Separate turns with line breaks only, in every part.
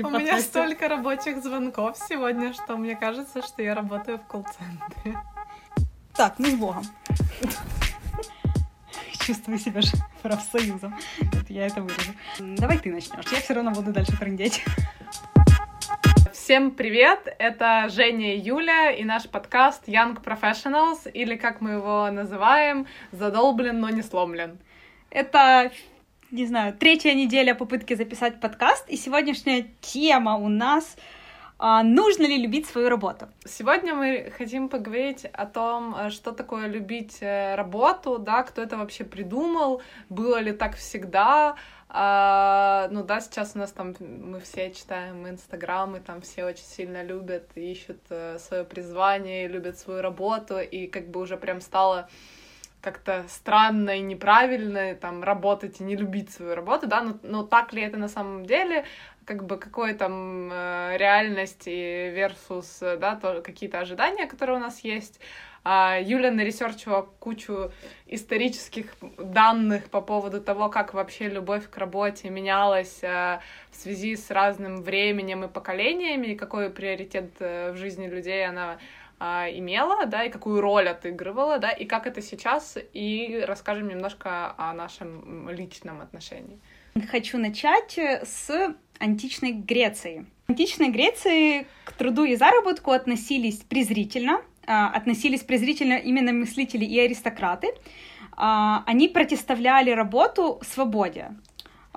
У меня столько рабочих звонков сегодня, что мне кажется, что я работаю в колл-центре.
Так, ну с Богом. Чувствую себя же профсоюзом. Вот я это вырежу. Давай ты начнешь. Я все равно буду дальше трындеть.
Всем привет! Это Женя и Юля и наш подкаст Young Professionals, или как мы его называем, задолблен, но не сломлен.
Это не знаю, третья неделя попытки записать подкаст, и сегодняшняя тема у нас а, нужно ли любить свою работу?
Сегодня мы хотим поговорить о том, э, что такое любить э, работу, да, кто это вообще придумал, было ли так всегда, а, ну да, сейчас у нас там мы все читаем Инстаграм, и там все очень сильно любят, ищут э, свое призвание, любят свою работу, и как бы уже прям стало как-то странно и неправильно там работать и не любить свою работу, да, но, но так ли это на самом деле, как бы какой там э, реальности versus, да, то, какие-то ожидания, которые у нас есть. А, Юля наресерчила кучу исторических данных по поводу того, как вообще любовь к работе менялась э, в связи с разным временем и поколениями, и какой приоритет э, в жизни людей она а, имела, да, и какую роль отыгрывала, да, и как это сейчас, и расскажем немножко о нашем личном отношении.
Хочу начать с античной Греции. В античной Греции к труду и заработку относились презрительно, а, относились презрительно именно мыслители и аристократы. А, они противоставляли работу свободе.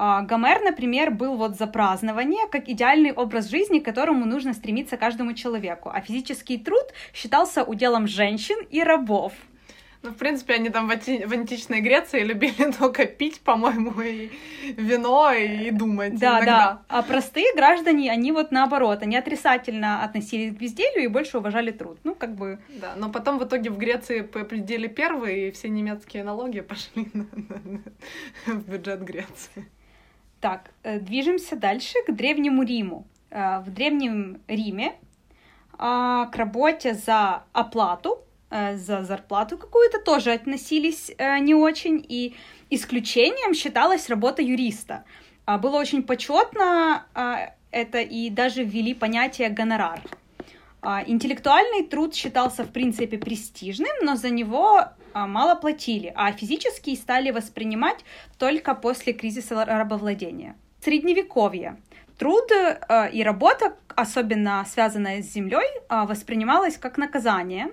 А, Гомер, например, был вот за празднование, как идеальный образ жизни, к которому нужно стремиться каждому человеку. А физический труд считался уделом женщин и рабов.
Ну, в принципе, они там в, анти- в античной Греции любили только пить, по-моему, и вино, и думать
Да,
иногда.
да. А простые граждане, они вот наоборот, они отрицательно относились к безделью и больше уважали труд. Ну, как бы...
Да, но потом в итоге в Греции победили первые, и все немецкие налоги пошли на, на, на, в бюджет Греции.
Так, э, движемся дальше к Древнему Риму. Э, в Древнем Риме а, к работе за оплату, э, за зарплату какую-то тоже относились не очень, и исключением считалась работа юриста. А, было очень почетно это, и даже ввели понятие гонорар. А, интеллектуальный труд считался, в принципе, престижным, но за него а, мало платили, а физические стали воспринимать только после кризиса рабовладения. Средневековье. Труд а, и работа, особенно связанная с землей, воспринималась как наказание.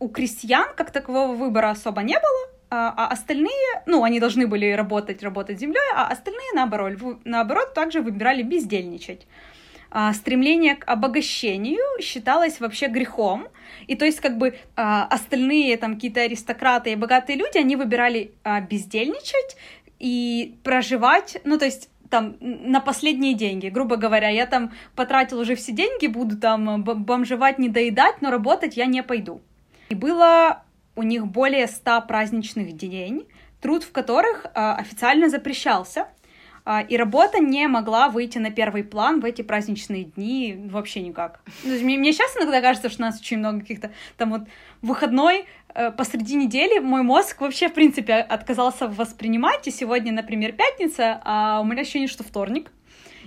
У крестьян как такового выбора особо не было, а остальные, ну, они должны были работать, работать землей, а остальные, наоборот, наоборот также выбирали бездельничать стремление к обогащению считалось вообще грехом. И то есть как бы а, остальные там какие-то аристократы и богатые люди, они выбирали а, бездельничать и проживать, ну то есть там на последние деньги, грубо говоря, я там потратил уже все деньги, буду там бомжевать, не доедать, но работать я не пойду. И было у них более ста праздничных дней, труд в которых официально запрещался, а, и работа не могла выйти на первый план в эти праздничные дни вообще никак. Ну, мне, мне сейчас иногда кажется, что у нас очень много каких-то там вот выходной э, посреди недели мой мозг вообще, в принципе, отказался воспринимать. И сегодня, например, пятница, а у меня ощущение, что вторник.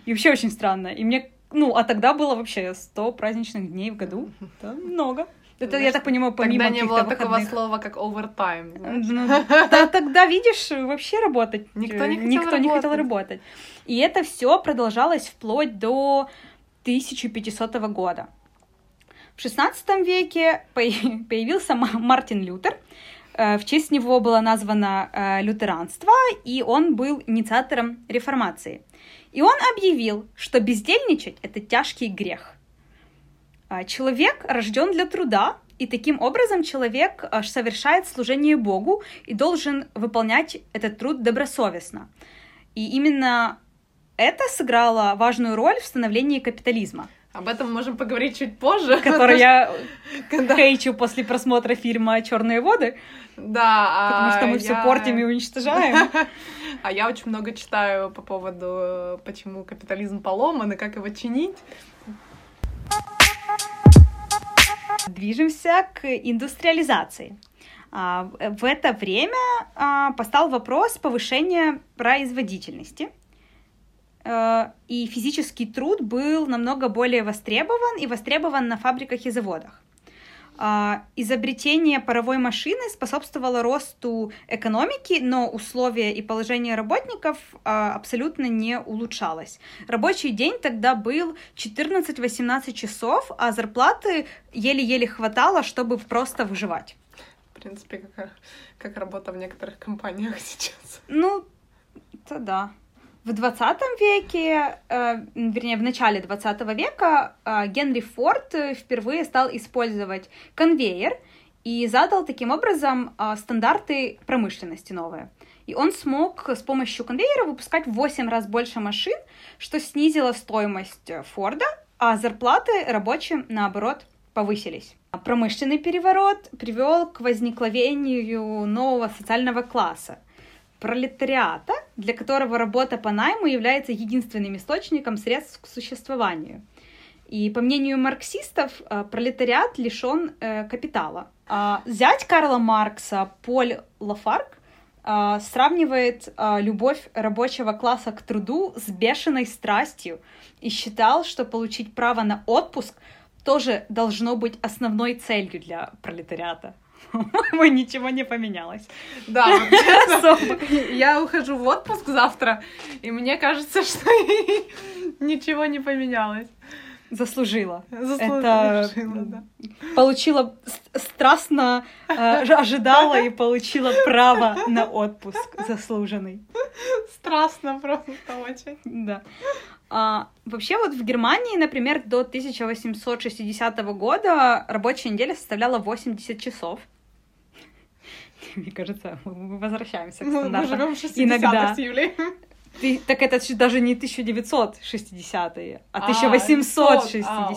И вообще очень странно. И мне, ну, а тогда было вообще 100 праздничных дней в году. Это много. Это, Знаешь, я так понимаю, помимо
Тогда не было
выходных.
такого слова, как овертайм.
Ну, да, тогда, видишь, вообще работать.
Никто не хотел
Никто
работать.
не хотел работать. И это все продолжалось вплоть до 1500 года. В XVI веке появился Мартин Лютер. Э, в честь него было названо э, лютеранство, и он был инициатором реформации. И он объявил, что бездельничать — это тяжкий грех — человек рожден для труда, и таким образом человек а, совершает служение Богу и должен выполнять этот труд добросовестно. И именно это сыграло важную роль в становлении капитализма.
Об этом мы можем поговорить чуть позже.
Который я хейчу после просмотра фильма Черные воды.
Да.
Потому что мы
я...
все портим и уничтожаем.
А я очень много читаю по поводу, почему капитализм поломан и как его чинить.
Движемся к индустриализации. А, в это время а, постал вопрос повышения производительности. э, и физический труд был намного более востребован и востребован на фабриках и заводах. А, изобретение паровой машины способствовало росту экономики, но условия и положение работников а, абсолютно не улучшалось. Рабочий день тогда был 14-18 часов, а зарплаты еле-еле хватало, чтобы просто выживать.
В принципе, как, как работа в некоторых компаниях сейчас.
Ну, это да. В 20 веке, э, вернее, в начале 20 века э, Генри Форд э, впервые стал использовать конвейер и задал таким образом э, стандарты промышленности новые. И он смог с помощью конвейера выпускать в 8 раз больше машин, что снизило стоимость Форда, а зарплаты рабочим, наоборот, повысились. Промышленный переворот привел к возникновению нового социального класса – пролетариата, для которого работа по найму является единственным источником средств к существованию. И по мнению марксистов, э, пролетариат лишен э, капитала. А зять Карла Маркса Поль Лафарк э, сравнивает любовь рабочего класса к труду с бешеной страстью и считал, что получить право на отпуск тоже должно быть основной целью для пролетариата. По ничего не поменялось.
Да, я ухожу в отпуск завтра, и мне кажется, что ничего не поменялось.
Заслужила. Заслужила, Это да. Получила страстно э, ожидала и получила право на отпуск заслуженный.
Страстно просто очень.
Да. А, вообще вот в Германии, например, до 1860 года рабочая неделя составляла 80 часов. Мне кажется, мы возвращаемся к стандартам. Мы живем Иногда. Ты, так это даже не 1960-е, а 1860-е. А,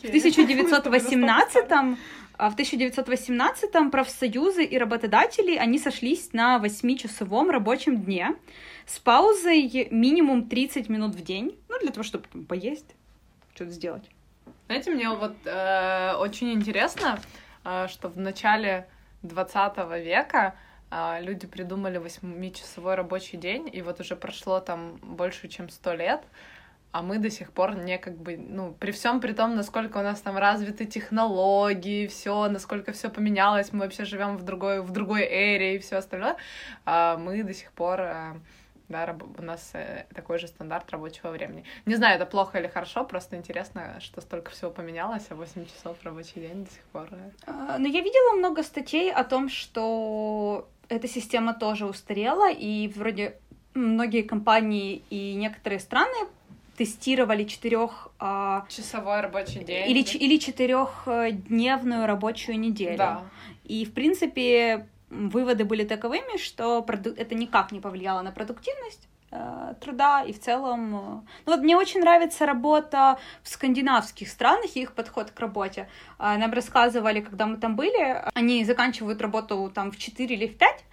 В 1918-м а в 1918-м профсоюзы и работодатели, они сошлись на 8-часовом рабочем дне с паузой минимум 30 минут в день, ну, для того, чтобы там, поесть, что-то сделать.
Знаете, мне вот э, очень интересно, э, что в начале 20 века э, люди придумали 8-часовой рабочий день, и вот уже прошло там больше, чем 100 лет, а мы до сих пор не как бы, ну, при всем при том, насколько у нас там развиты технологии, все, насколько все поменялось, мы вообще живем в другой, в другой эре и все остальное, а мы до сих пор э, да, у нас э, такой же стандарт рабочего времени. Не знаю, это плохо или хорошо, просто интересно, что столько всего поменялось, а 8 часов рабочий день до сих пор. Э.
А, но я видела много статей о том, что эта система тоже устарела, и вроде многие компании и некоторые страны тестировали четырех
а, часовой рабочий день
или или четырехдневную рабочую неделю.
Да.
И в принципе выводы были таковыми, что это никак не повлияло на продуктивность э, труда и в целом... Э, ну вот мне очень нравится работа в скандинавских странах и их подход к работе. Э, нам рассказывали, когда мы там были, они заканчивают работу там в 4 или в 5, а,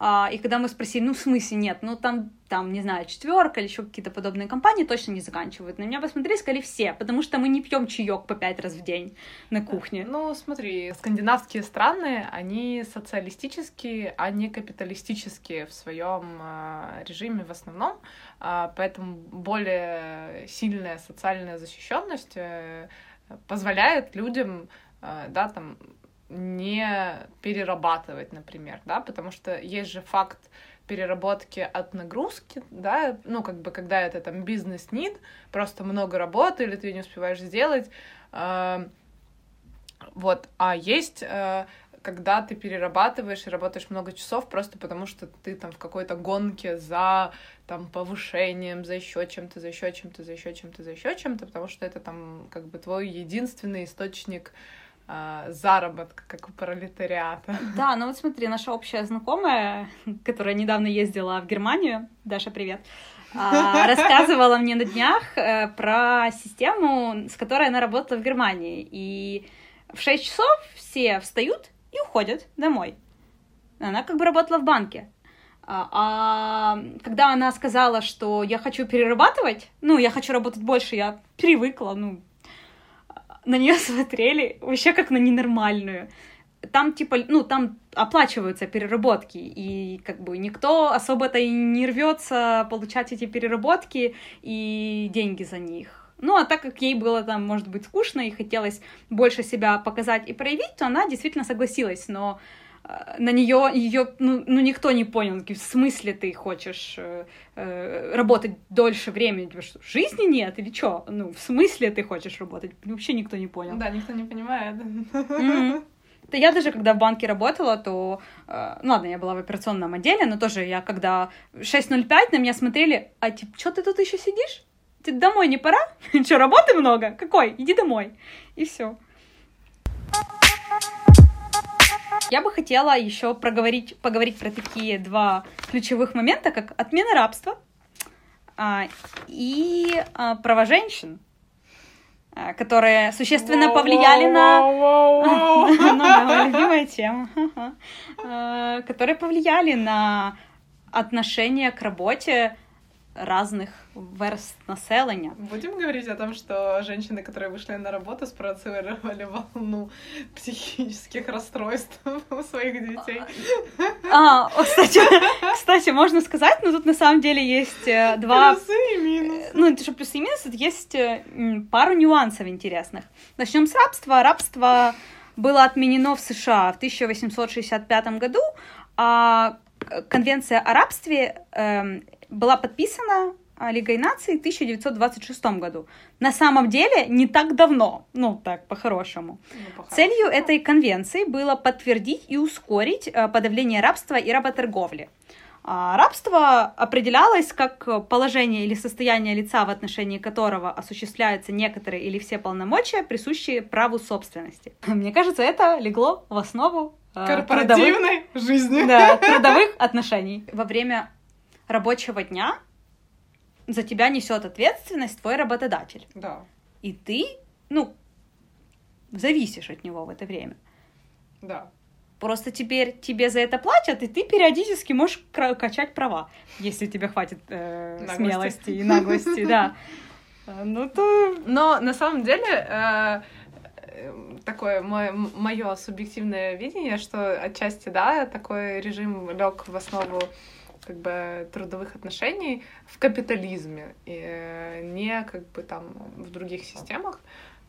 и когда мы спросили, ну, в смысле нет, ну, там, там, не знаю, четверка или еще какие-то подобные компании точно не заканчивают. На меня посмотрели, сказали все, потому что мы не пьем чаек по пять раз в день на кухне.
Ну, смотри, скандинавские страны, они социалистические, а не капиталистические в своем э, режиме в основном, э, поэтому более сильная социальная защищенность э, позволяет людям, э, да, там, не перерабатывать, например, да, потому что есть же факт переработки от нагрузки, да, ну, как бы, когда это там бизнес-нид, просто много работы, или ты не успеваешь сделать, э, вот, а есть, э, когда ты перерабатываешь и работаешь много часов просто потому, что ты там в какой-то гонке за там повышением, за еще чем-то, за еще чем-то, за еще чем-то, за еще чем-то, потому что это там как бы твой единственный источник а, заработка, как у пролетариата.
Да, ну вот смотри, наша общая знакомая, которая недавно ездила в Германию, Даша, привет, а, рассказывала мне на днях э, про систему, с которой она работала в Германии. И в 6 часов все встают и уходят домой. Она как бы работала в банке. А, а когда она сказала, что я хочу перерабатывать, ну, я хочу работать больше, я привыкла, ну, на нее смотрели вообще как на ненормальную. там типа, ну, там оплачиваются переработки, и как бы никто особо-то и не рвется получать эти переработки и деньги за них. Ну, а так как ей было там, может быть, скучно и хотелось больше себя показать и проявить, то она действительно согласилась, но на нее ее ну, ну никто не понял, в смысле ты хочешь э, э, работать дольше времени, что жизни нет или что? Ну в смысле ты хочешь работать? Вообще никто не понял.
Да, никто не понимает.
Mm-hmm. Да я даже, когда в банке работала, то... Э, ну ладно, я была в операционном отделе, но тоже я, когда 6.05 на меня смотрели, а типа, что ты тут еще сидишь? Ты домой не пора? Что, работы много? Какой? Иди домой. И все. Я бы хотела еще проговорить, поговорить про такие два ключевых момента, как отмена рабства а, и а, права женщин. Э, которые существенно повлияли на... Ну да, любимая тема. Которые повлияли на отношение к работе разных верст населения.
Будем говорить о том, что женщины, которые вышли на работу, спровоцировали волну психических расстройств у своих детей.
А, кстати, кстати, можно сказать, но тут на самом деле есть э, два...
Плюсы и минусы.
Ну, это же плюсы и минусы, есть э, пару нюансов интересных. Начнем с рабства. Рабство было отменено в США в 1865 году, а конвенция о рабстве эм, была подписана а, Лигой наций в 1926 году. На самом деле не так давно, ну так по-хорошему. Ну, по Целью этой конвенции было подтвердить и ускорить э, подавление рабства и работорговли. А, рабство определялось как положение или состояние лица, в отношении которого осуществляются некоторые или все полномочия, присущие праву собственности. Мне кажется, это легло в основу
корпоративной
трудовых,
жизни.
Да, трудовых отношений. Во время рабочего дня за тебя несет ответственность твой работодатель.
Да.
И ты, ну, зависишь от него в это время.
Да.
Просто теперь тебе за это платят, и ты периодически можешь качать права, если тебе хватит э, смелости и наглости, да.
Э, ну то. Но на самом деле э, такое мое субъективное видение, что отчасти, да, такой режим лег в основу как бы трудовых отношений в капитализме, и э, не как бы там в других системах,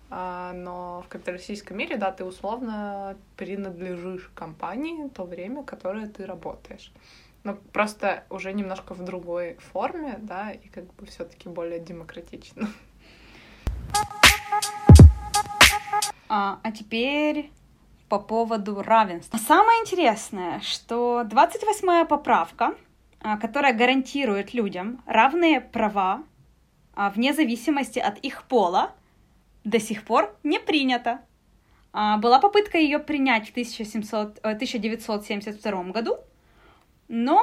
а, но в капиталистическом мире, да, ты условно принадлежишь компании то время, которое ты работаешь. Но просто уже немножко в другой форме, да, и как бы все-таки более демократично.
А, а теперь по поводу равенства. Самое интересное, что 28-я поправка которая гарантирует людям равные права а, вне зависимости от их пола, до сих пор не принята. А, была попытка ее принять в 1700, 1972 э, году, но,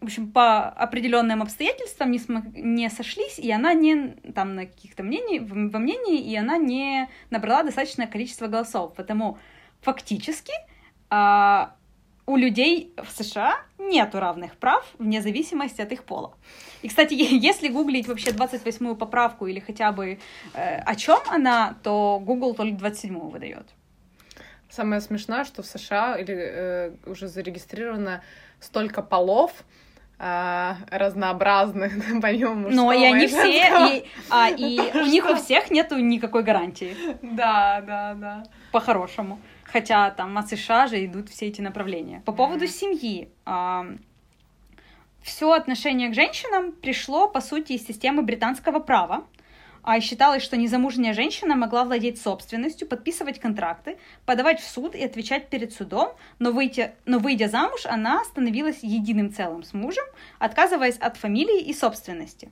в общем, по определенным обстоятельствам не, смог, не сошлись, и она не, там, на каких-то мнений, во мнении, и она не набрала достаточное количество голосов. Потому фактически у людей в США нету равных прав вне зависимости от их пола. И, кстати, если гуглить вообще 28-ю поправку или хотя бы э, о чем она, то Google только 27-ю выдает.
Самое смешное, что в США или, э, уже зарегистрировано столько полов, э, разнообразных, помимо
мужского Но и они все, и, а, и у них у всех нету никакой гарантии.
Да, да, да.
По-хорошему. Хотя там от США же идут все эти направления. По поводу mm-hmm. семьи. Э, все отношение к женщинам пришло, по сути, из системы британского права. А считалось, что незамужняя женщина могла владеть собственностью, подписывать контракты, подавать в суд и отвечать перед судом, но, выйти, но выйдя замуж, она становилась единым целым с мужем, отказываясь от фамилии и собственности.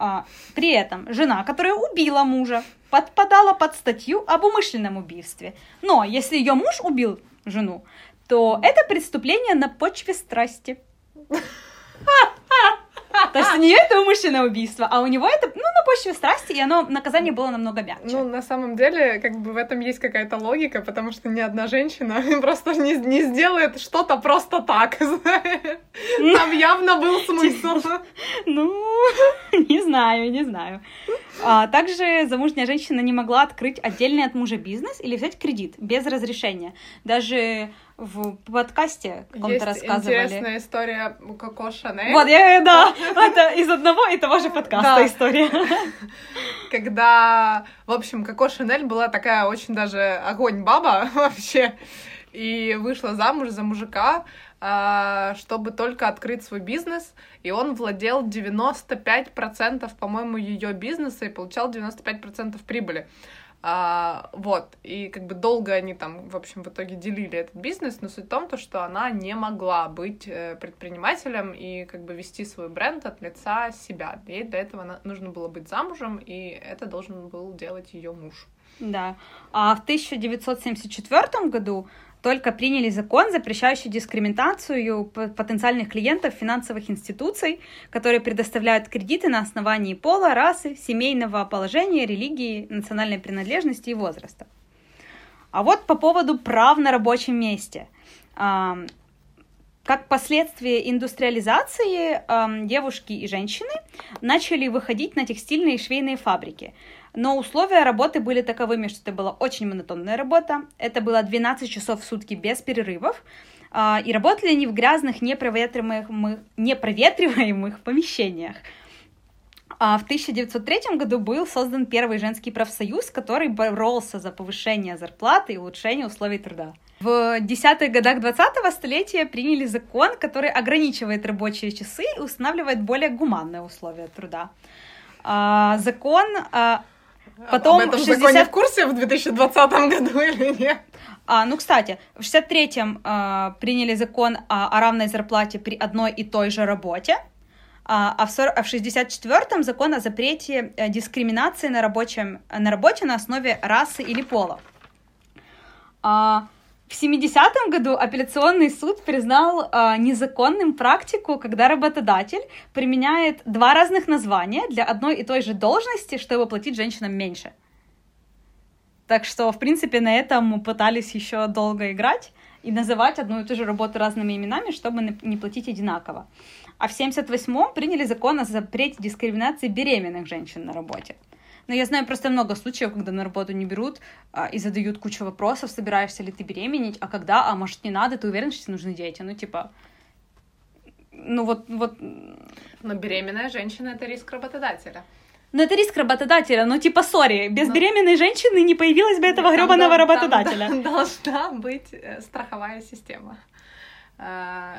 А, при этом жена, которая убила мужа, подпадала под статью об умышленном убийстве. Но если ее муж убил жену, то это преступление на почве страсти. То есть у нее это умышленное убийство, а у него это, ну, на почве страсти, и оно, наказание было намного мягче.
Ну, на самом деле, как бы в этом есть какая-то логика, потому что ни одна женщина просто не, не сделает что-то просто так. Там явно был смысл.
Ну, не знаю, не знаю. А, также замужняя женщина не могла открыть отдельный от мужа бизнес или взять кредит без разрешения. Даже в подкасте каком-то рассказывали.
интересная история Коко Шанель.
Вот, я, да, это из одного и того же подкаста история.
Когда, в общем, Коко Шанель была такая очень даже огонь баба вообще, и вышла замуж за мужика, а, чтобы только открыть свой бизнес, и он владел 95%, по-моему, ее бизнеса и получал 95% прибыли. А, вот, и как бы долго они там, в общем, в итоге делили этот бизнес, но суть в том, то, что она не могла быть э, предпринимателем и как бы вести свой бренд от лица себя. Ей для этого нужно было быть замужем, и это должен был делать ее муж.
Да. А в 1974 году только приняли закон, запрещающий дискриминацию потенциальных клиентов финансовых институций, которые предоставляют кредиты на основании пола, расы, семейного положения, религии, национальной принадлежности и возраста. А вот по поводу прав на рабочем месте. Как последствие индустриализации девушки и женщины начали выходить на текстильные и швейные фабрики – но условия работы были таковыми, что это была очень монотонная работа. Это было 12 часов в сутки без перерывов. А, и работали они в грязных, непроветриваемых, непроветриваемых помещениях. А в 1903 году был создан первый женский профсоюз, который боролся за повышение зарплаты и улучшение условий труда. В десятых годах 20-го столетия приняли закон, который ограничивает рабочие часы и устанавливает более гуманные условия труда. А, закон
Потом Об этом 60... законе в курсе в 2020 году или нет?
А, ну, кстати, в 63-м а, приняли закон о, о равной зарплате при одной и той же работе, а, а, в, 40, а в 64-м закон о запрете э, дискриминации на, рабочем, на работе на основе расы или пола. А, в 70-м году апелляционный суд признал э, незаконным практику, когда работодатель применяет два разных названия для одной и той же должности, чтобы платить женщинам меньше. Так что, в принципе, на этом пытались еще долго играть и называть одну и ту же работу разными именами, чтобы не платить одинаково. А в 78-м приняли закон о запрете дискриминации беременных женщин на работе. Но я знаю просто много случаев, когда на работу не берут а, и задают кучу вопросов, собираешься ли ты беременеть, а когда, а может не надо, ты уверен, что тебе нужны дети? Ну, типа, ну вот, вот...
Но беременная женщина — это риск работодателя.
Ну, это риск работодателя, ну, типа, сори, без Но... беременной женщины не появилась бы этого гребаного да, работодателя.
Там, должна быть э, страховая система.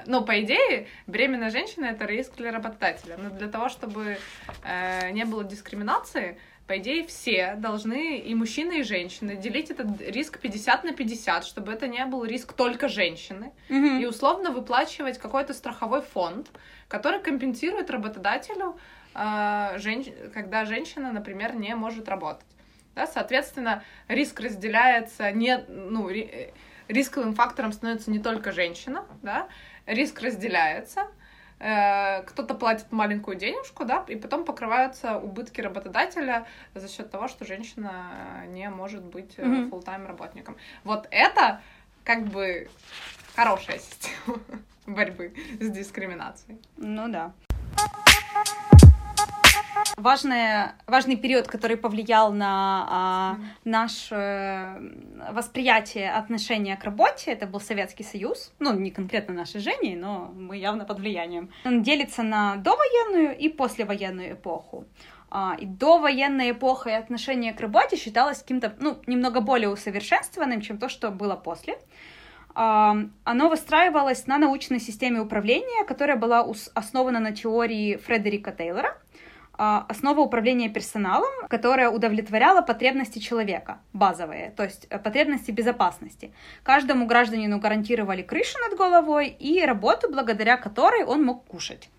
Ну, по идее, беременная женщина это риск для работодателя. Но для того, чтобы uh, не было дискриминации, по идее, все должны, и мужчины, и женщины, делить этот риск 50 на 50, чтобы это не был риск только женщины, mm-hmm. и условно выплачивать какой-то страховой фонд, который компенсирует работодателю, э, женщ... когда женщина, например, не может работать. Да, соответственно, риск разделяется не, ну, ри... рисковым фактором становится не только женщина, да, риск разделяется, Э, кто-то платит маленькую денежку, да, и потом покрываются убытки работодателя за счет того, что женщина не может быть mm-hmm. full-time работником. Вот это как бы хорошая система борьбы с дискриминацией.
Ну да важное, важный период, который повлиял на а, наше восприятие отношения к работе, это был Советский Союз. Ну, не конкретно нашей Женей, но мы явно под влиянием. Он делится на довоенную и послевоенную эпоху. А, и довоенная эпоха и отношение к работе считалось каким-то, ну, немного более усовершенствованным, чем то, что было после. А, оно выстраивалось на научной системе управления, которая была основана на теории Фредерика Тейлора — основа управления персоналом, которая удовлетворяла потребности человека, базовые, то есть э, потребности безопасности. Каждому гражданину гарантировали крышу над головой и работу, благодаря которой он мог кушать.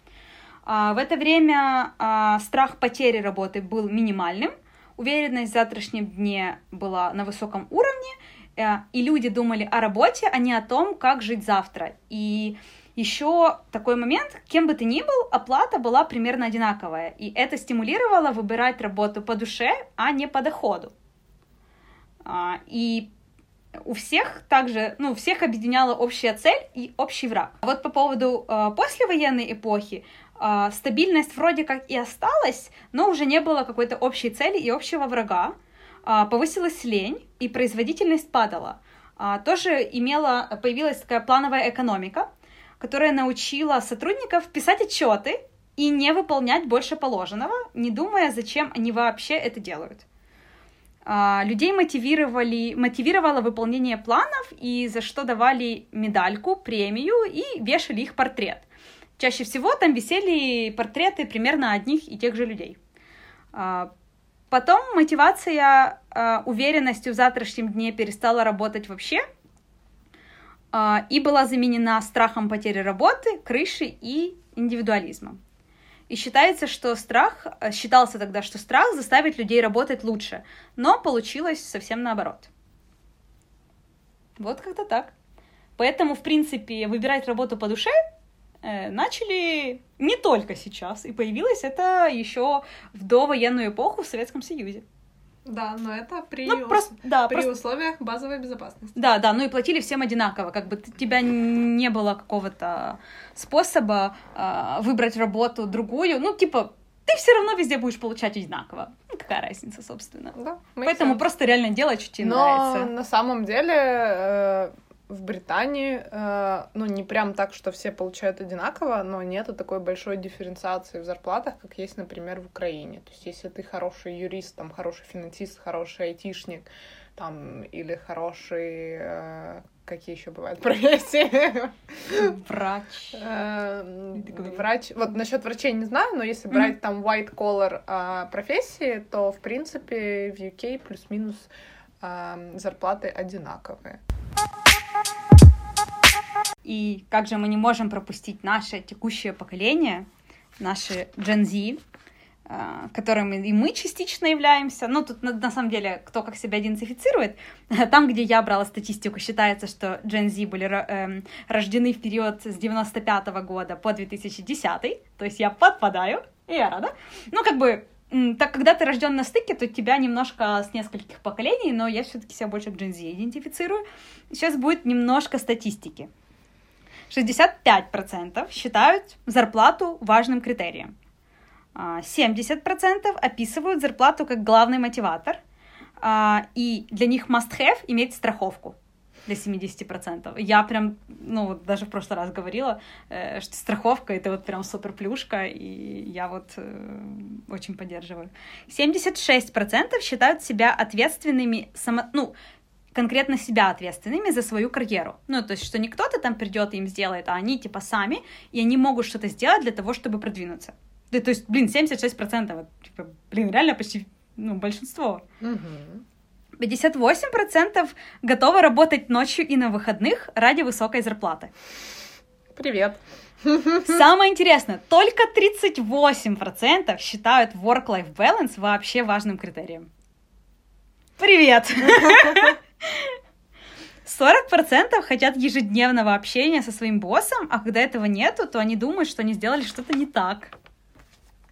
А, в это время а, страх потери работы был минимальным, уверенность в завтрашнем дне была на высоком уровне, э, и люди думали о работе, а не о том, как жить завтра. И еще такой момент, кем бы ты ни был, оплата была примерно одинаковая, и это стимулировало выбирать работу по душе, а не по доходу. А, и у всех также, ну, всех объединяла общая цель и общий враг. Вот по поводу э, послевоенной эпохи, э, стабильность вроде как и осталась, но уже не было какой-то общей цели и общего врага. Э, повысилась лень, и производительность падала. Э, тоже имела, появилась такая плановая экономика, которая научила сотрудников писать отчеты и не выполнять больше положенного, не думая, зачем они вообще это делают. А, людей мотивировали, мотивировало выполнение планов и за что давали медальку, премию и вешали их портрет. Чаще всего там висели портреты примерно одних и тех же людей. А, потом мотивация а, уверенностью в завтрашнем дне перестала работать вообще и была заменена страхом потери работы, крыши и индивидуализмом. И считается, что страх, э, считался тогда, что страх заставит людей работать лучше, но получилось совсем наоборот. Вот как-то так. Поэтому, в принципе, выбирать работу по душе э, начали не только сейчас, и появилось это еще в довоенную эпоху в Советском Союзе.
Да, но это при,
ну, просто, да,
при
просто...
условиях базовой безопасности.
Да, да, ну и платили всем одинаково, как бы тебя не было какого-то способа э, выбрать работу другую, ну типа ты все равно везде будешь получать одинаково. Ну, какая разница, собственно.
Да,
Поэтому sense. просто реально делать, что тебе
Но
нравится.
на самом деле э, в Британии, э, ну, не прям так, что все получают одинаково, но нету такой большой дифференциации в зарплатах, как есть, например, в Украине. То есть, если ты хороший юрист, там, хороший финансист, хороший айтишник, там, или хороший... Э, какие еще бывают профессии?
Врач.
Э, врач. Вот насчет врачей не знаю, но если брать там white collar э, профессии, то, в принципе, в UK плюс-минус э, зарплаты одинаковые.
И как же мы не можем пропустить наше текущее поколение, наши Gen Z, а, которым и мы частично являемся. Ну, тут на, на самом деле, кто как себя идентифицирует. Там, где я брала статистику, считается, что Gen Z были э, рождены в период с 95 -го года по 2010, то есть я подпадаю, и я рада. Ну, как бы, так когда ты рожден на стыке, то тебя немножко с нескольких поколений, но я все-таки себя больше к Gen Z идентифицирую. Сейчас будет немножко статистики. 65% считают зарплату важным критерием. 70% а, описывают зарплату как главный мотиватор, а, и для них must-have иметь страховку для 70%. Я прям, ну, даже в прошлый раз говорила, э, что страховка — это вот прям супер плюшка, и я вот э, очень поддерживаю. 76% считают себя ответственными, само, ну, конкретно себя ответственными за свою карьеру. Ну, то есть, что не кто-то там придет и им сделает, а они типа сами, и они могут что-то сделать для того, чтобы продвинуться. Да, то есть, блин, 76%, типа, блин, реально почти, ну, большинство.
Угу.
58% готовы работать ночью и на выходных ради высокой зарплаты.
Привет.
Самое интересное, только 38% считают work-life balance вообще важным критерием. Привет! 40% хотят ежедневного общения со своим боссом, а когда этого нету, то они думают, что они сделали что-то не так.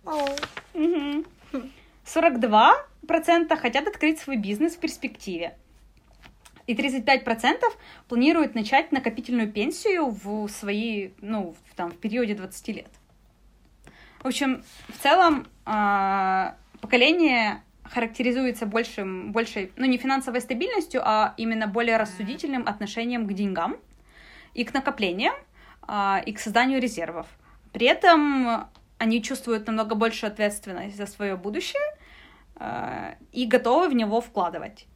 Угу.
42% хотят открыть свой бизнес в перспективе. И 35% планируют начать накопительную пенсию в свои, ну, в, там, в периоде 20 лет. В общем, в целом э, поколение характеризуется большим, большей, ну, не финансовой стабильностью, а именно более рассудительным отношением к деньгам и к накоплениям, а, и к созданию резервов. При этом они чувствуют намного большую ответственность за свое будущее а, и готовы в него вкладывать.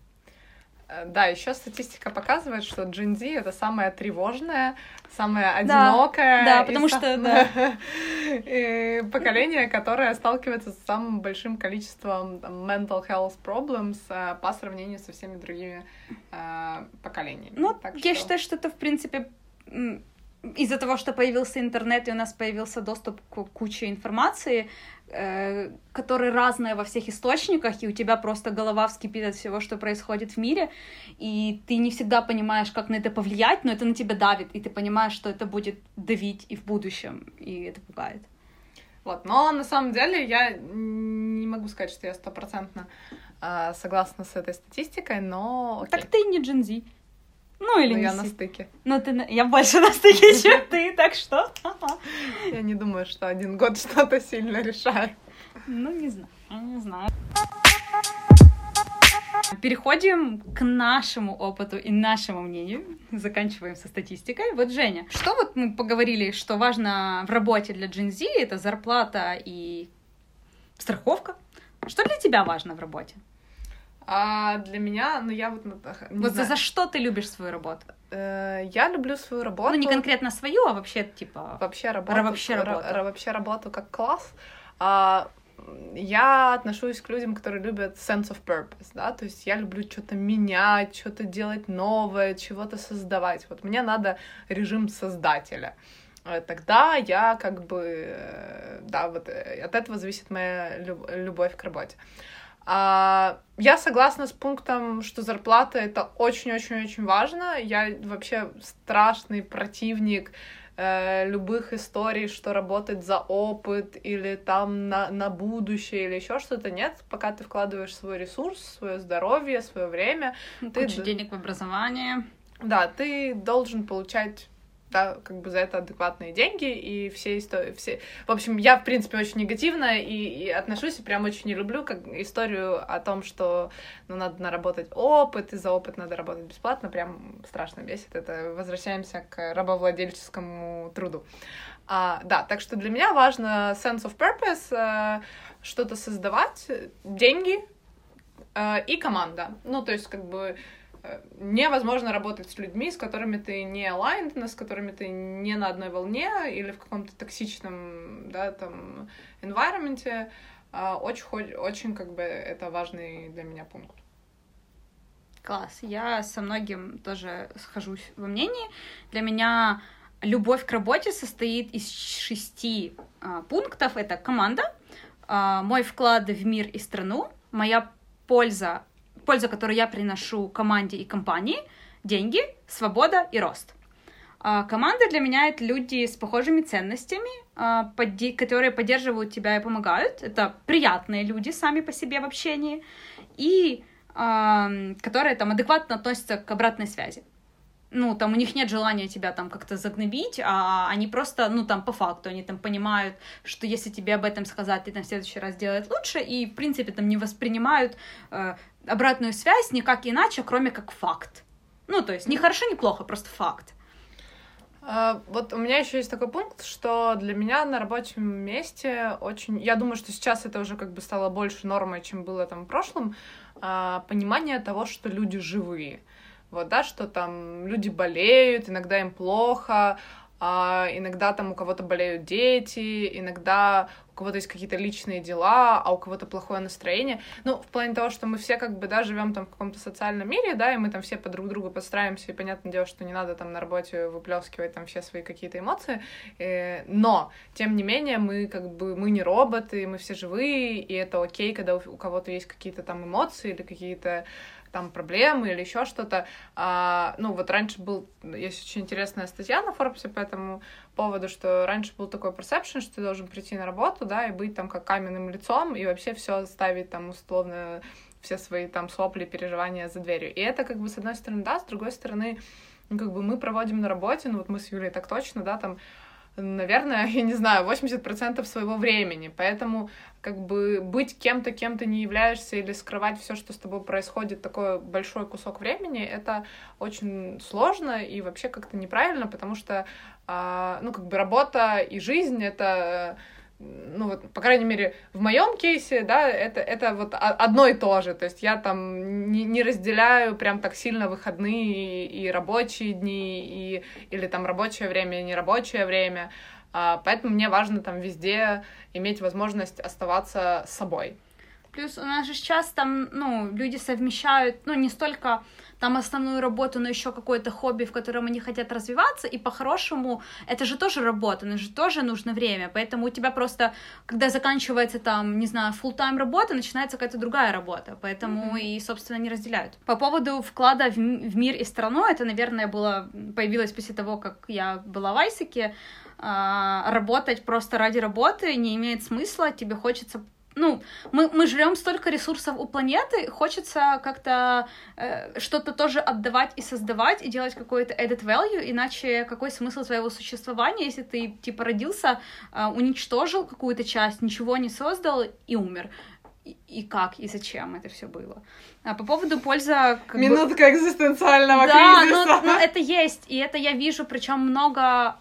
Э, да, еще статистика показывает, что Z это самое тревожное, самое одинокое.
Да, да потому что сам... да.
поколение, которое сталкивается с самым большим количеством там, mental health problems э, по сравнению со всеми другими э, поколениями.
Ну, так я что... считаю, что это в принципе из-за того, что появился интернет, и у нас появился доступ к куче информации, э, которые разные во всех источниках, и у тебя просто голова вскипит от всего, что происходит в мире, и ты не всегда понимаешь, как на это повлиять, но это на тебя давит, и ты понимаешь, что это будет давить и в будущем, и это пугает.
Вот, но на самом деле я не могу сказать, что я стопроцентно э, согласна с этой статистикой, но...
Окей. Так ты не Z. Ну или
но
не
я на стыке.
Ну ты на... я больше на стыке, чем ты, так что.
Я не думаю, что один год что-то сильно решает.
Ну не знаю, не знаю. Переходим к нашему опыту и нашему мнению. Заканчиваем со статистикой. Вот, Женя, что вот мы поговорили, что важно в работе для Gen Z, это зарплата и страховка. Что для тебя важно в работе?
А для меня, ну я вот... Не
вот знаю. за что ты любишь свою работу?
Э, я люблю свою работу.
Ну, не конкретно свою, а вообще, типа...
Вообще работу.
Вообще работу.
Вообще работу как класс. А, я отношусь к людям, которые любят sense of purpose, да, то есть я люблю что-то менять, что-то делать новое, чего-то создавать. Вот мне надо режим создателя. Э, тогда я как бы, э, да, вот от этого зависит моя любовь к работе. А, я согласна с пунктом, что зарплата это очень-очень-очень важно. Я вообще страшный противник э, любых историй, что работать за опыт или там на, на будущее или еще что-то. Нет, пока ты вкладываешь свой ресурс, свое здоровье, свое время.
Кучу ты... денег в образование.
Да, ты должен получать да, как бы за это адекватные деньги и все истории, все... В общем, я, в принципе, очень негативно и, и отношусь, и прям очень не люблю как историю о том, что, ну, надо наработать опыт, и за опыт надо работать бесплатно, прям страшно бесит. Это возвращаемся к рабовладельческому труду. А, да, так что для меня важно sense of purpose, э, что-то создавать, деньги э, и команда. Ну, то есть, как бы невозможно работать с людьми, с которыми ты не aligned, с которыми ты не на одной волне или в каком-то токсичном, да, там, environment. А, очень, очень, как бы, это важный для меня пункт.
Класс. Я со многим тоже схожусь во мнении. Для меня любовь к работе состоит из шести а, пунктов. Это команда, а, мой вклад в мир и страну, моя польза польза, которую я приношу команде и компании, деньги, свобода и рост. А, команда для меня это люди с похожими ценностями, а, которые поддерживают тебя и помогают. Это приятные люди сами по себе в общении и а, которые там адекватно относятся к обратной связи ну, там у них нет желания тебя там как-то загнобить, а они просто, ну, там, по факту, они там понимают, что если тебе об этом сказать, ты там в следующий раз делать лучше, и, в принципе, там не воспринимают э, обратную связь никак иначе, кроме как факт. Ну, то есть, не хорошо, не плохо, просто факт.
Uh, вот у меня еще есть такой пункт, что для меня на рабочем месте очень, я думаю, что сейчас это уже как бы стало больше нормой, чем было там в прошлом, uh, понимание того, что люди живые вот, да, что там люди болеют, иногда им плохо, а иногда там у кого-то болеют дети, иногда у кого-то есть какие-то личные дела, а у кого-то плохое настроение. Ну, в плане того, что мы все как бы, да, живем там в каком-то социальном мире, да, и мы там все по друг другу подстраиваемся, и понятное дело, что не надо там на работе выплескивать там все свои какие-то эмоции, э, но, тем не менее, мы как бы, мы не роботы, мы все живые, и это окей, когда у кого-то есть какие-то там эмоции или какие-то там проблемы или еще что-то. А, ну, вот раньше был, есть очень интересная статья на Форбсе по этому поводу, что раньше был такой perception, что ты должен прийти на работу, да, и быть там как каменным лицом, и вообще все ставить там условно все свои там сопли, переживания за дверью. И это как бы с одной стороны да, с другой стороны, ну, как бы мы проводим на работе, ну вот мы с Юлей так точно, да, там наверное, я не знаю, 80% своего времени. Поэтому как бы быть кем-то, кем то не являешься или скрывать все, что с тобой происходит, такой большой кусок времени, это очень сложно и вообще как-то неправильно, потому что, э, ну, как бы работа и жизнь — это ну вот, по крайней мере, в моем кейсе, да, это, это вот одно и то же. То есть я там не, не разделяю прям так сильно выходные и, и рабочие дни, и, или там рабочее время и нерабочее время. А, поэтому мне важно там везде иметь возможность оставаться собой.
Плюс у нас же сейчас там, ну, люди совмещают, ну, не столько там основную работу, но еще какое-то хобби, в котором они хотят развиваться, и по-хорошему это же тоже работа, на же тоже нужно время, поэтому у тебя просто, когда заканчивается там, не знаю, full тайм работа, начинается какая-то другая работа, поэтому mm-hmm. и, собственно, не разделяют. По поводу вклада в, в мир и страну, это, наверное, было, появилось после того, как я была в Айсике, а, работать просто ради работы не имеет смысла, тебе хочется ну, мы, мы жрем столько ресурсов у планеты, хочется как-то э, что-то тоже отдавать и создавать, и делать какой-то added value, иначе какой смысл своего существования, если ты, типа, родился, э, уничтожил какую-то часть, ничего не создал и умер. И, и как, и зачем это все было. А по поводу пользы...
Минутка бы... экзистенциального
да, кризиса. Да, но, но это есть, и это я вижу, причем много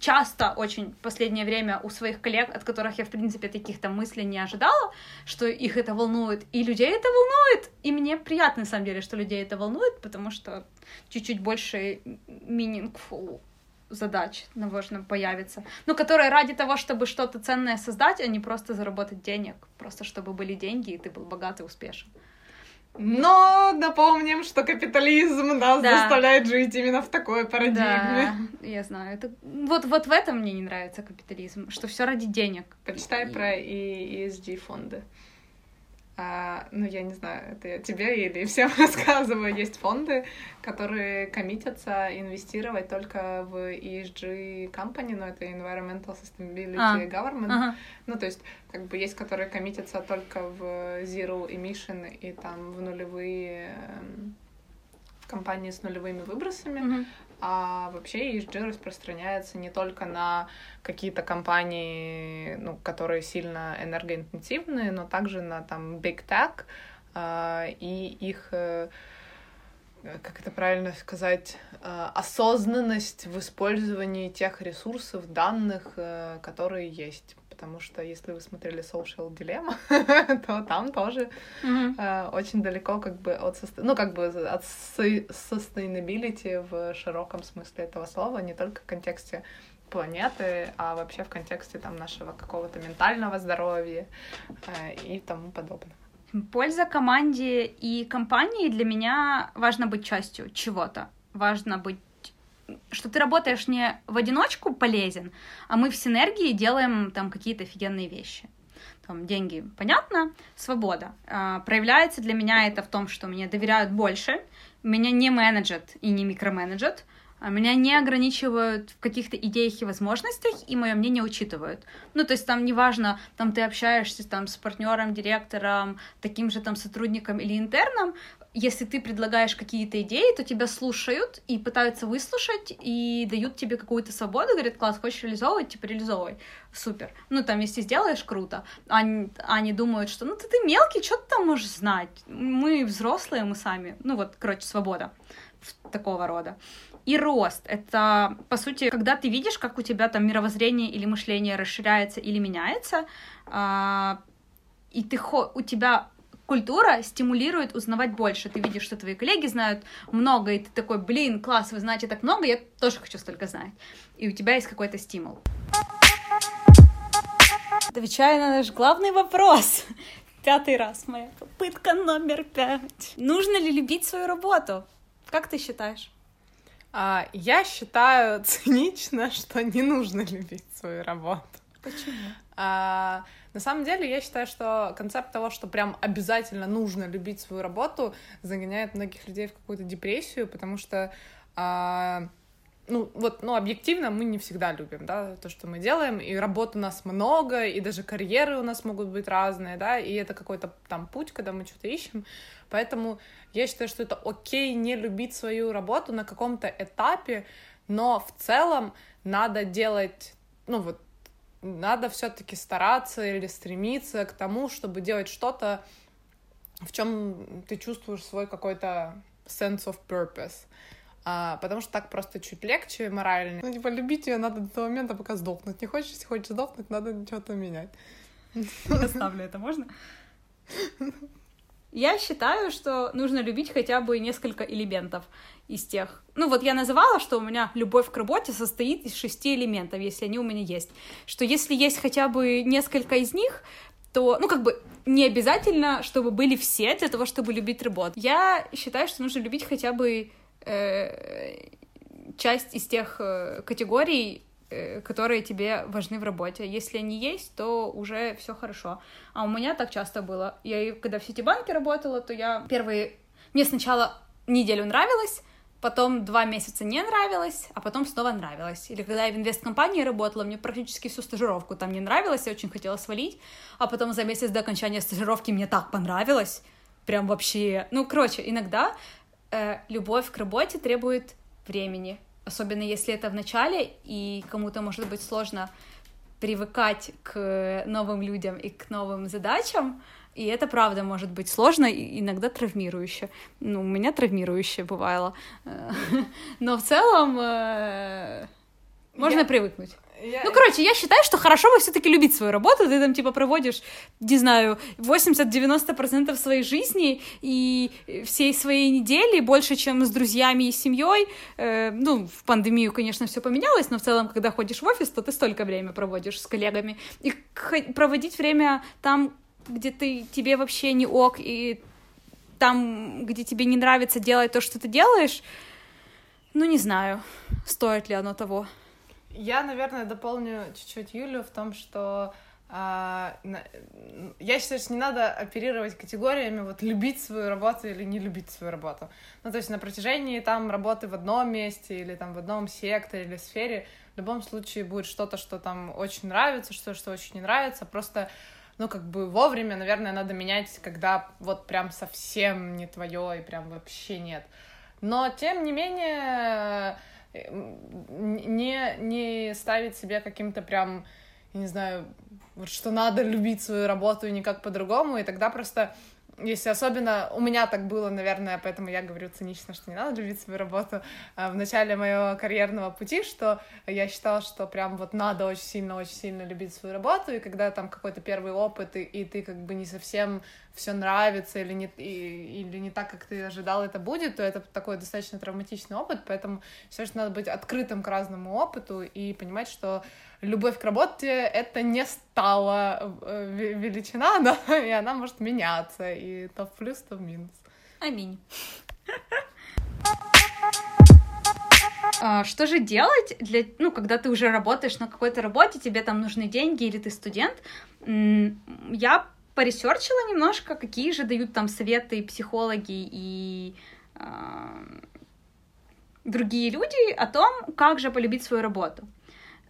часто очень в последнее время у своих коллег, от которых я, в принципе, таких там мыслей не ожидала, что их это волнует, и людей это волнует, и мне приятно, на самом деле, что людей это волнует, потому что чуть-чуть больше meaningful задач, наверное, появится. Ну, которые ради того, чтобы что-то ценное создать, а не просто заработать денег, просто чтобы были деньги, и ты был богат и успешен.
Но напомним, что капитализм нас да. заставляет жить именно в такой парадигме.
Да, я знаю. Это... Вот, вот в этом мне не нравится капитализм, что все ради денег.
Почитай и... про ESG фонды. А, ну, я не знаю, это я тебе или всем рассказываю. Есть фонды, которые коммитятся инвестировать только в ESG company, но это Environmental Sustainability а, Government. Ага. Ну, то есть, как бы есть, которые коммитятся только в Zero Emission и там в нулевые эм, компании с нулевыми выбросами, mm-hmm. А вообще ESG распространяется не только на какие-то компании, ну, которые сильно энергоинтенсивные, но также на там big tech э, и их э, как это правильно сказать, э, осознанность в использовании тех ресурсов, данных, э, которые есть потому что если вы смотрели Social Dilemma, то там тоже mm-hmm. э, очень далеко как бы от, ну, как бы от sustainability в широком смысле этого слова, не только в контексте планеты, а вообще в контексте там нашего какого-то ментального здоровья э, и тому подобное.
Польза команде и компании для меня важно быть частью чего-то. Важно быть что ты работаешь не в одиночку полезен, а мы в синергии делаем там какие-то офигенные вещи. Там деньги, понятно, свобода. А, проявляется для меня это в том, что мне доверяют больше, меня не менеджат и не микроменеджат, а меня не ограничивают в каких-то идеях и возможностях, и мое мнение учитывают. Ну, то есть там неважно, там ты общаешься там с партнером, директором, таким же там сотрудником или интерном, если ты предлагаешь какие-то идеи, то тебя слушают и пытаются выслушать, и дают тебе какую-то свободу, говорят, класс, хочешь реализовывать, типа реализовывай, супер. Ну, там, если сделаешь, круто. Они, они думают, что, ну, ты, ты мелкий, что ты там можешь знать? Мы взрослые, мы сами. Ну, вот, короче, свобода такого рода. И рост — это, по сути, когда ты видишь, как у тебя там мировоззрение или мышление расширяется или меняется, а, и ты, у тебя культура стимулирует узнавать больше. Ты видишь, что твои коллеги знают много, и ты такой, блин, класс, вы знаете так много, я тоже хочу столько знать. И у тебя есть какой-то стимул. Отвечая на наш главный вопрос. Пятый раз моя попытка номер пять. Нужно ли любить свою работу? Как ты считаешь?
А, я считаю цинично, что не нужно любить свою работу.
Почему?
А, на самом деле, я считаю, что концепт того, что прям обязательно нужно любить свою работу, загоняет многих людей в какую-то депрессию, потому что а, ну, вот, ну, объективно мы не всегда любим, да, то, что мы делаем, и работ у нас много, и даже карьеры у нас могут быть разные, да, и это какой-то там путь, когда мы что-то ищем, поэтому я считаю, что это окей не любить свою работу на каком-то этапе, но в целом надо делать, ну, вот, надо все-таки стараться или стремиться к тому, чтобы делать что-то, в чем ты чувствуешь свой какой-то sense of purpose. А, потому что так просто чуть легче морально. Ну, типа, любить ее надо до того момента, пока сдохнуть. Не хочешь, если хочешь сдохнуть, надо что-то менять.
Оставлю это, можно? Я считаю, что нужно любить хотя бы несколько элементов из тех. Ну вот я называла, что у меня любовь к работе состоит из шести элементов, если они у меня есть. Что если есть хотя бы несколько из них, то, ну, как бы, не обязательно, чтобы были все для того, чтобы любить работу. Я считаю, что нужно любить хотя бы э, часть из тех э, категорий, э, которые тебе важны в работе. Если они есть, то уже все хорошо. А у меня так часто было. Я когда в Ситибанке работала, то я первые... Мне сначала неделю нравилось, потом два месяца не нравилось, а потом снова нравилось. Или когда я в инвесткомпании работала, мне практически всю стажировку там не нравилось, я очень хотела свалить, а потом за месяц до окончания стажировки мне так понравилось, прям вообще... Ну, короче, иногда э, любовь к работе требует времени, особенно если это в начале, и кому-то может быть сложно привыкать к новым людям и к новым задачам, и это правда может быть сложно и иногда травмирующе. Ну, у меня травмирующе бывало. Но в целом э, можно
Я...
привыкнуть.
Я...
Ну, короче, я считаю, что хорошо бы все-таки любить свою работу. Ты там, типа, проводишь, не знаю, 80-90% своей жизни и всей своей недели больше, чем с друзьями и семьей. Э, ну, в пандемию, конечно, все поменялось, но в целом, когда ходишь в офис, то ты столько времени проводишь с коллегами. И проводить время там, где ты тебе вообще не ок, и там, где тебе не нравится делать то, что ты делаешь, ну, не знаю, стоит ли оно того.
Я, наверное, дополню чуть-чуть Юлю в том, что а, я считаю, что не надо оперировать категориями вот любить свою работу или не любить свою работу. Ну, то есть на протяжении там работы в одном месте или там в одном секторе или сфере в любом случае будет что-то, что там очень нравится, что что очень не нравится. Просто ну, как бы вовремя, наверное, надо менять, когда вот прям совсем не твое и прям вообще нет. Но, тем не менее, э, не, не ставить себе каким-то прям, не знаю, вот что надо любить свою работу и никак по-другому, и тогда просто если особенно у меня так было, наверное, поэтому я говорю цинично, что не надо любить свою работу а, в начале моего карьерного пути, что я считала, что прям вот надо очень сильно, очень сильно любить свою работу, и когда там какой-то первый опыт, и, и ты как бы не совсем все нравится или не, и, или не так, как ты ожидал это будет, то это такой достаточно травматичный опыт, поэтому все же надо быть открытым к разному опыту и понимать, что любовь к работе — это не стала э, величина, да, и она может меняться, и то в плюс, то в минус.
Аминь. А, что же делать, для, ну, когда ты уже работаешь на какой-то работе, тебе там нужны деньги или ты студент? Я поресерчила немножко, какие же дают там советы психологи и э, другие люди о том, как же полюбить свою работу.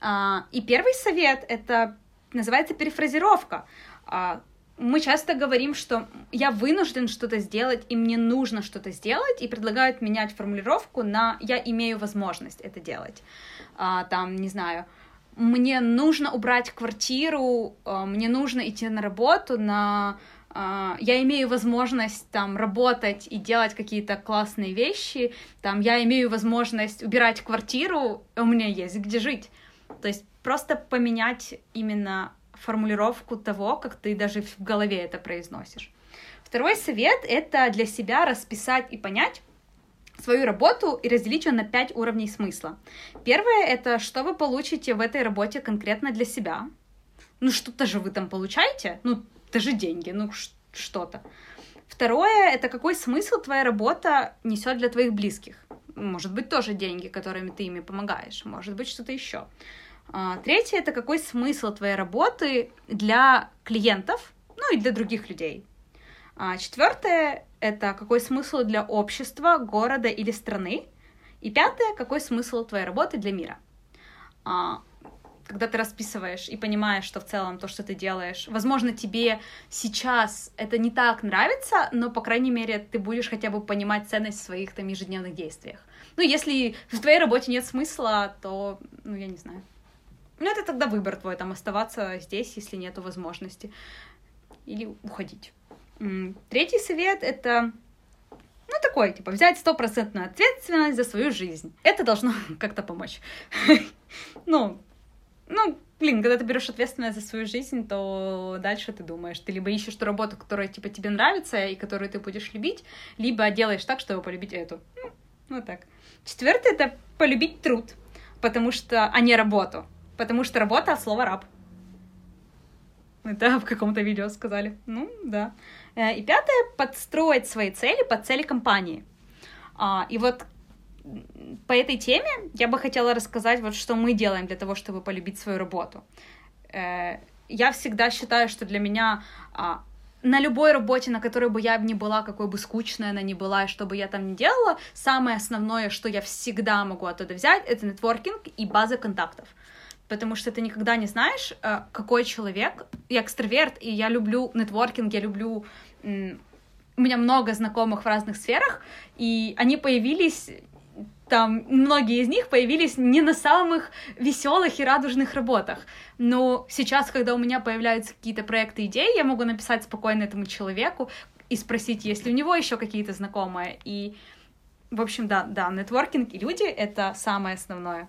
А, и первый совет это называется перефразировка. А, мы часто говорим, что я вынужден что-то сделать, и мне нужно что-то сделать, и предлагают менять формулировку на я имею возможность это делать. А, там, не знаю, мне нужно убрать квартиру, мне нужно идти на работу, на я имею возможность там работать и делать какие-то классные вещи, там я имею возможность убирать квартиру, у меня есть где жить. То есть просто поменять именно формулировку того, как ты даже в голове это произносишь. Второй совет — это для себя расписать и понять свою работу и разделить ее на пять уровней смысла. Первое — это что вы получите в этой работе конкретно для себя. Ну, что-то же вы там получаете, ну, даже деньги, ну, что-то. Второе — это какой смысл твоя работа несет для твоих близких. Может быть, тоже деньги, которыми ты ими помогаешь, может быть, что-то еще. А, третье — это какой смысл твоей работы для клиентов, ну и для других людей. А, четвертое — это какой смысл для общества, города или страны. И пятое — какой смысл твоей работы для мира. А, когда ты расписываешь и понимаешь, что в целом то, что ты делаешь, возможно, тебе сейчас это не так нравится, но, по крайней мере, ты будешь хотя бы понимать ценность в своих там ежедневных действиях. Ну, если в твоей работе нет смысла, то, ну, я не знаю. Ну, это тогда выбор твой, там, оставаться здесь, если нету возможности. Или уходить. Третий совет — это ну, такой, типа, взять стопроцентную ответственность за свою жизнь. Это должно как-то помочь. Ну, ну, блин, когда ты берешь ответственность за свою жизнь, то дальше ты думаешь, ты либо ищешь ту работу, которая, типа, тебе нравится и которую ты будешь любить, либо делаешь так, чтобы полюбить эту. Ну, вот так. Четвертое — это полюбить труд, потому что, а не работу потому что работа от слова раб. Это в каком-то видео сказали. Ну, да. Э, и пятое — подстроить свои цели под цели компании. А, и вот по этой теме я бы хотела рассказать, вот что мы делаем для того, чтобы полюбить свою работу. Э, я всегда считаю, что для меня а, на любой работе, на которой бы я ни была, какой бы скучной она ни была, и что бы я там ни делала, самое основное, что я всегда могу оттуда взять, это нетворкинг и база контактов. Потому что ты никогда не знаешь, э, какой человек. Я экстраверт, и я люблю нетворкинг, я люблю... У меня много знакомых в разных сферах, и они появились там многие из них появились не на самых веселых и радужных работах. Но сейчас, когда у меня появляются какие-то проекты, идеи, я могу написать спокойно этому человеку и спросить, есть ли у него еще какие-то знакомые. И, в общем, да, да, нетворкинг и люди — это самое основное.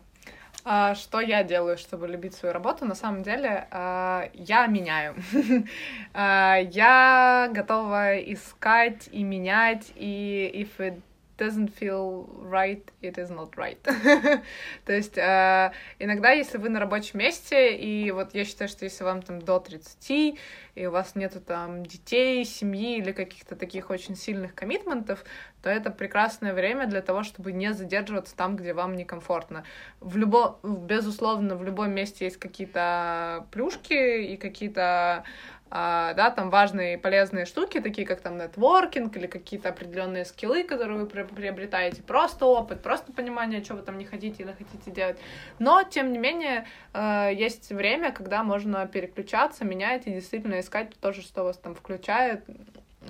А, что я делаю, чтобы любить свою работу? На самом деле, а, я меняю. а, я готова искать и менять, и if it doesn't feel right, it is not right. То есть э, иногда, если вы на рабочем месте, и вот я считаю, что если вам там до 30, и у вас нету там детей, семьи или каких-то таких очень сильных коммитментов, то это прекрасное время для того, чтобы не задерживаться там, где вам некомфортно. В любо... Безусловно, в любом месте есть какие-то плюшки и какие-то а, да, там важные и полезные штуки, такие как там нетворкинг или какие-то определенные скиллы, которые вы приобретаете, просто опыт, просто понимание, что вы там не хотите или хотите делать. Но, тем не менее, э, есть время, когда можно переключаться, менять и действительно искать то же, что вас там включает,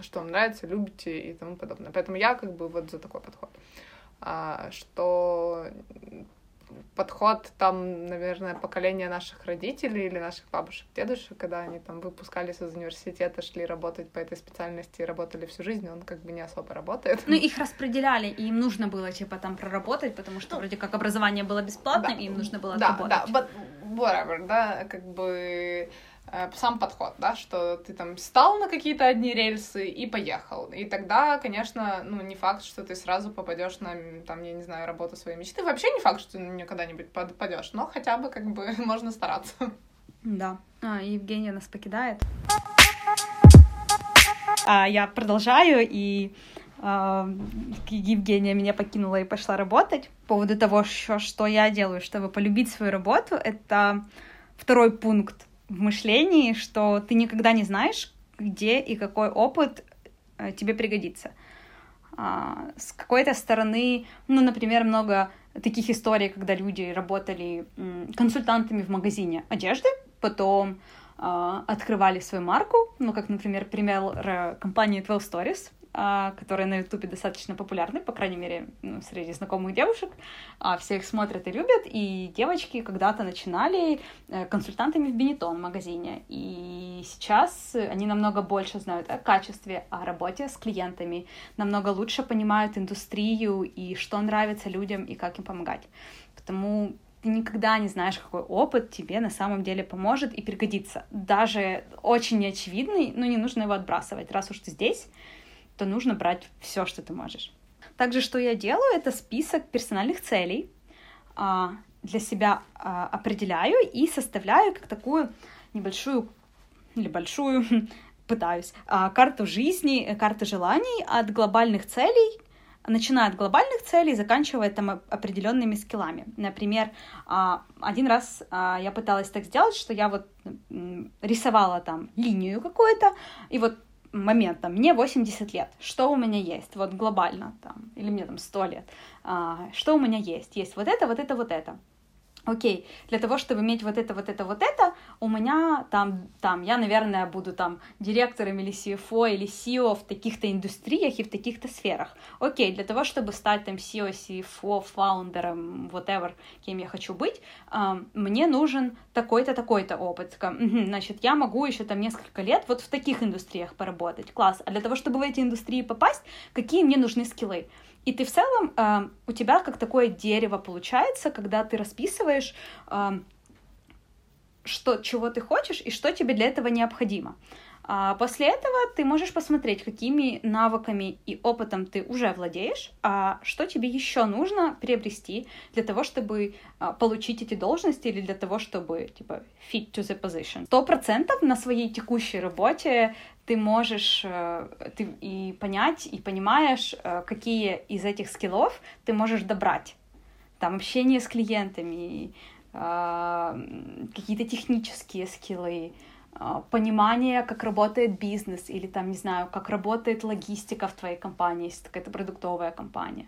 что вам нравится, любите и тому подобное. Поэтому я как бы вот за такой подход. А, что подход там, наверное, поколения наших родителей или наших бабушек, дедушек, когда они там выпускались из университета, шли работать по этой специальности и работали всю жизнь, он как бы не особо работает.
Ну, их распределяли, и им нужно было, типа, там проработать, потому что ну, вроде как образование было бесплатным, да, и им нужно было
да,
отработать.
Да, but whatever, да, как бы сам подход, да, что ты там стал на какие-то одни рельсы и поехал. И тогда, конечно, ну, не факт, что ты сразу попадешь на, там, я не знаю, работу своей мечты. Вообще не факт, что ты на нее когда-нибудь попадешь, но хотя бы как бы можно стараться.
Да. А, Евгения нас покидает. А, я продолжаю, и а, Евгения меня покинула и пошла работать. По поводу того, что, что я делаю, чтобы полюбить свою работу, это второй пункт в мышлении, что ты никогда не знаешь, где и какой опыт э, тебе пригодится. А, с какой-то стороны, ну, например, много таких историй, когда люди работали консультантами в магазине одежды, потом а, открывали свою марку, ну, как, например, пример компании 12 Stories, которые на Ютубе достаточно популярны, по крайней мере, ну, среди знакомых девушек. А, все их смотрят и любят, и девочки когда-то начинали э, консультантами в Бенетон магазине, и сейчас они намного больше знают о качестве, о работе с клиентами, намного лучше понимают индустрию и что нравится людям и как им помогать. Потому ты никогда не знаешь, какой опыт тебе на самом деле поможет и пригодится. Даже очень неочевидный, но не нужно его отбрасывать. Раз уж ты здесь, то нужно брать все, что ты можешь. Также, что я делаю, это список персональных целей а, для себя а, определяю и составляю как такую небольшую или большую, пытаюсь, а, карту жизни, карту желаний от глобальных целей начиная от глобальных целей, заканчивая там определенными скиллами. Например, один раз я пыталась так сделать, что я вот рисовала там линию какую-то, и вот момент, там, мне 80 лет, что у меня есть, вот глобально, там, или мне там 100 лет, а, что у меня есть, есть вот это, вот это, вот это окей, для того, чтобы иметь вот это, вот это, вот это, у меня там, там, я, наверное, буду там директором или CFO или CEO в таких-то индустриях и в таких-то сферах. Окей, для того, чтобы стать там CEO, CFO, фаундером, whatever, кем я хочу быть, э, мне нужен такой-то, такой-то опыт. Значит, я могу еще там несколько лет вот в таких индустриях поработать. Класс. А для того, чтобы в эти индустрии попасть, какие мне нужны скиллы? И ты в целом, э, у тебя как такое дерево получается, когда ты расписываешь, э, что, чего ты хочешь и что тебе для этого необходимо. А после этого ты можешь посмотреть, какими навыками и опытом ты уже владеешь, а что тебе еще нужно приобрести для того, чтобы а, получить эти должности или для того, чтобы типа fit to the position. Сто процентов на своей текущей работе ты можешь э, ты и понять, и понимаешь, э, какие из этих скиллов ты можешь добрать. Там общение с клиентами, а, какие-то технические скиллы, понимание, как работает бизнес, или там, не знаю, как работает логистика в твоей компании, если какая-то продуктовая компания,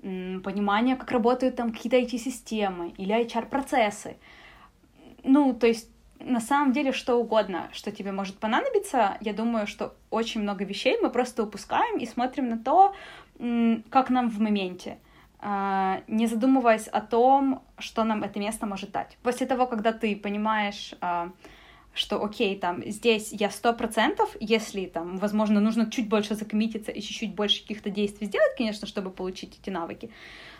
понимание, как работают там какие-то IT-системы или HR-процессы. Ну, то есть на самом деле что угодно, что тебе может понадобиться, я думаю, что очень много вещей мы просто упускаем и смотрим на то, как нам в моменте, а, не задумываясь о том, что нам это место может дать. После того, когда ты понимаешь, а, что окей, там, здесь я сто процентов, если там, возможно, нужно чуть больше закоммититься и чуть-чуть больше каких-то действий сделать, конечно, чтобы получить эти навыки,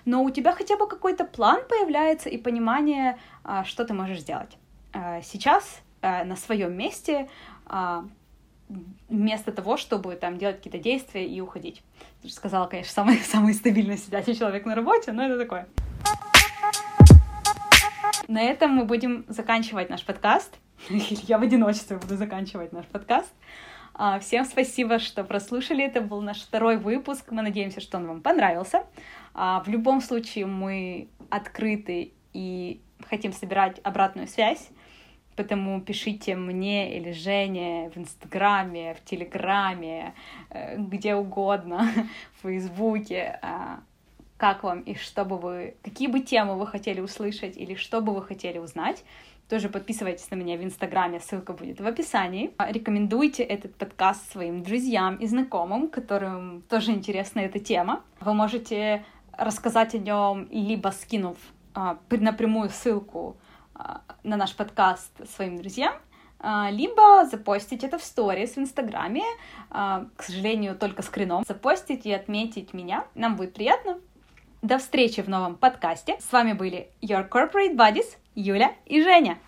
но у тебя хотя бы какой-то план появляется и понимание, а, что ты можешь сделать. А, сейчас а, на своем месте вместо того, чтобы там делать какие-то действия и уходить. Ты же сказала, конечно, самый, самый стабильно сидящий человек на работе, но это такое. На этом мы будем заканчивать наш подкаст. Я в одиночестве буду заканчивать наш подкаст. А, всем спасибо, что прослушали. Это был наш второй выпуск. Мы надеемся, что он вам понравился. А, в любом случае мы открыты и хотим собирать обратную связь. Поэтому пишите мне или Жене в Инстаграме, в Телеграме, э, где угодно, в Фейсбуке, а, как вам и что бы вы, какие бы темы вы хотели услышать или что бы вы хотели узнать. Тоже подписывайтесь на меня в Инстаграме, ссылка будет в описании. Рекомендуйте этот подкаст своим друзьям и знакомым, которым тоже интересна эта тема. Вы можете рассказать о нем, либо скинув а, напрямую ссылку а, на наш подкаст своим друзьям, а, либо запостить это в сторис в Инстаграме, а, к сожалению, только скрином, запостить и отметить меня. Нам будет приятно. До встречи в новом подкасте. С вами были Your Corporate Buddies Юля и Женя.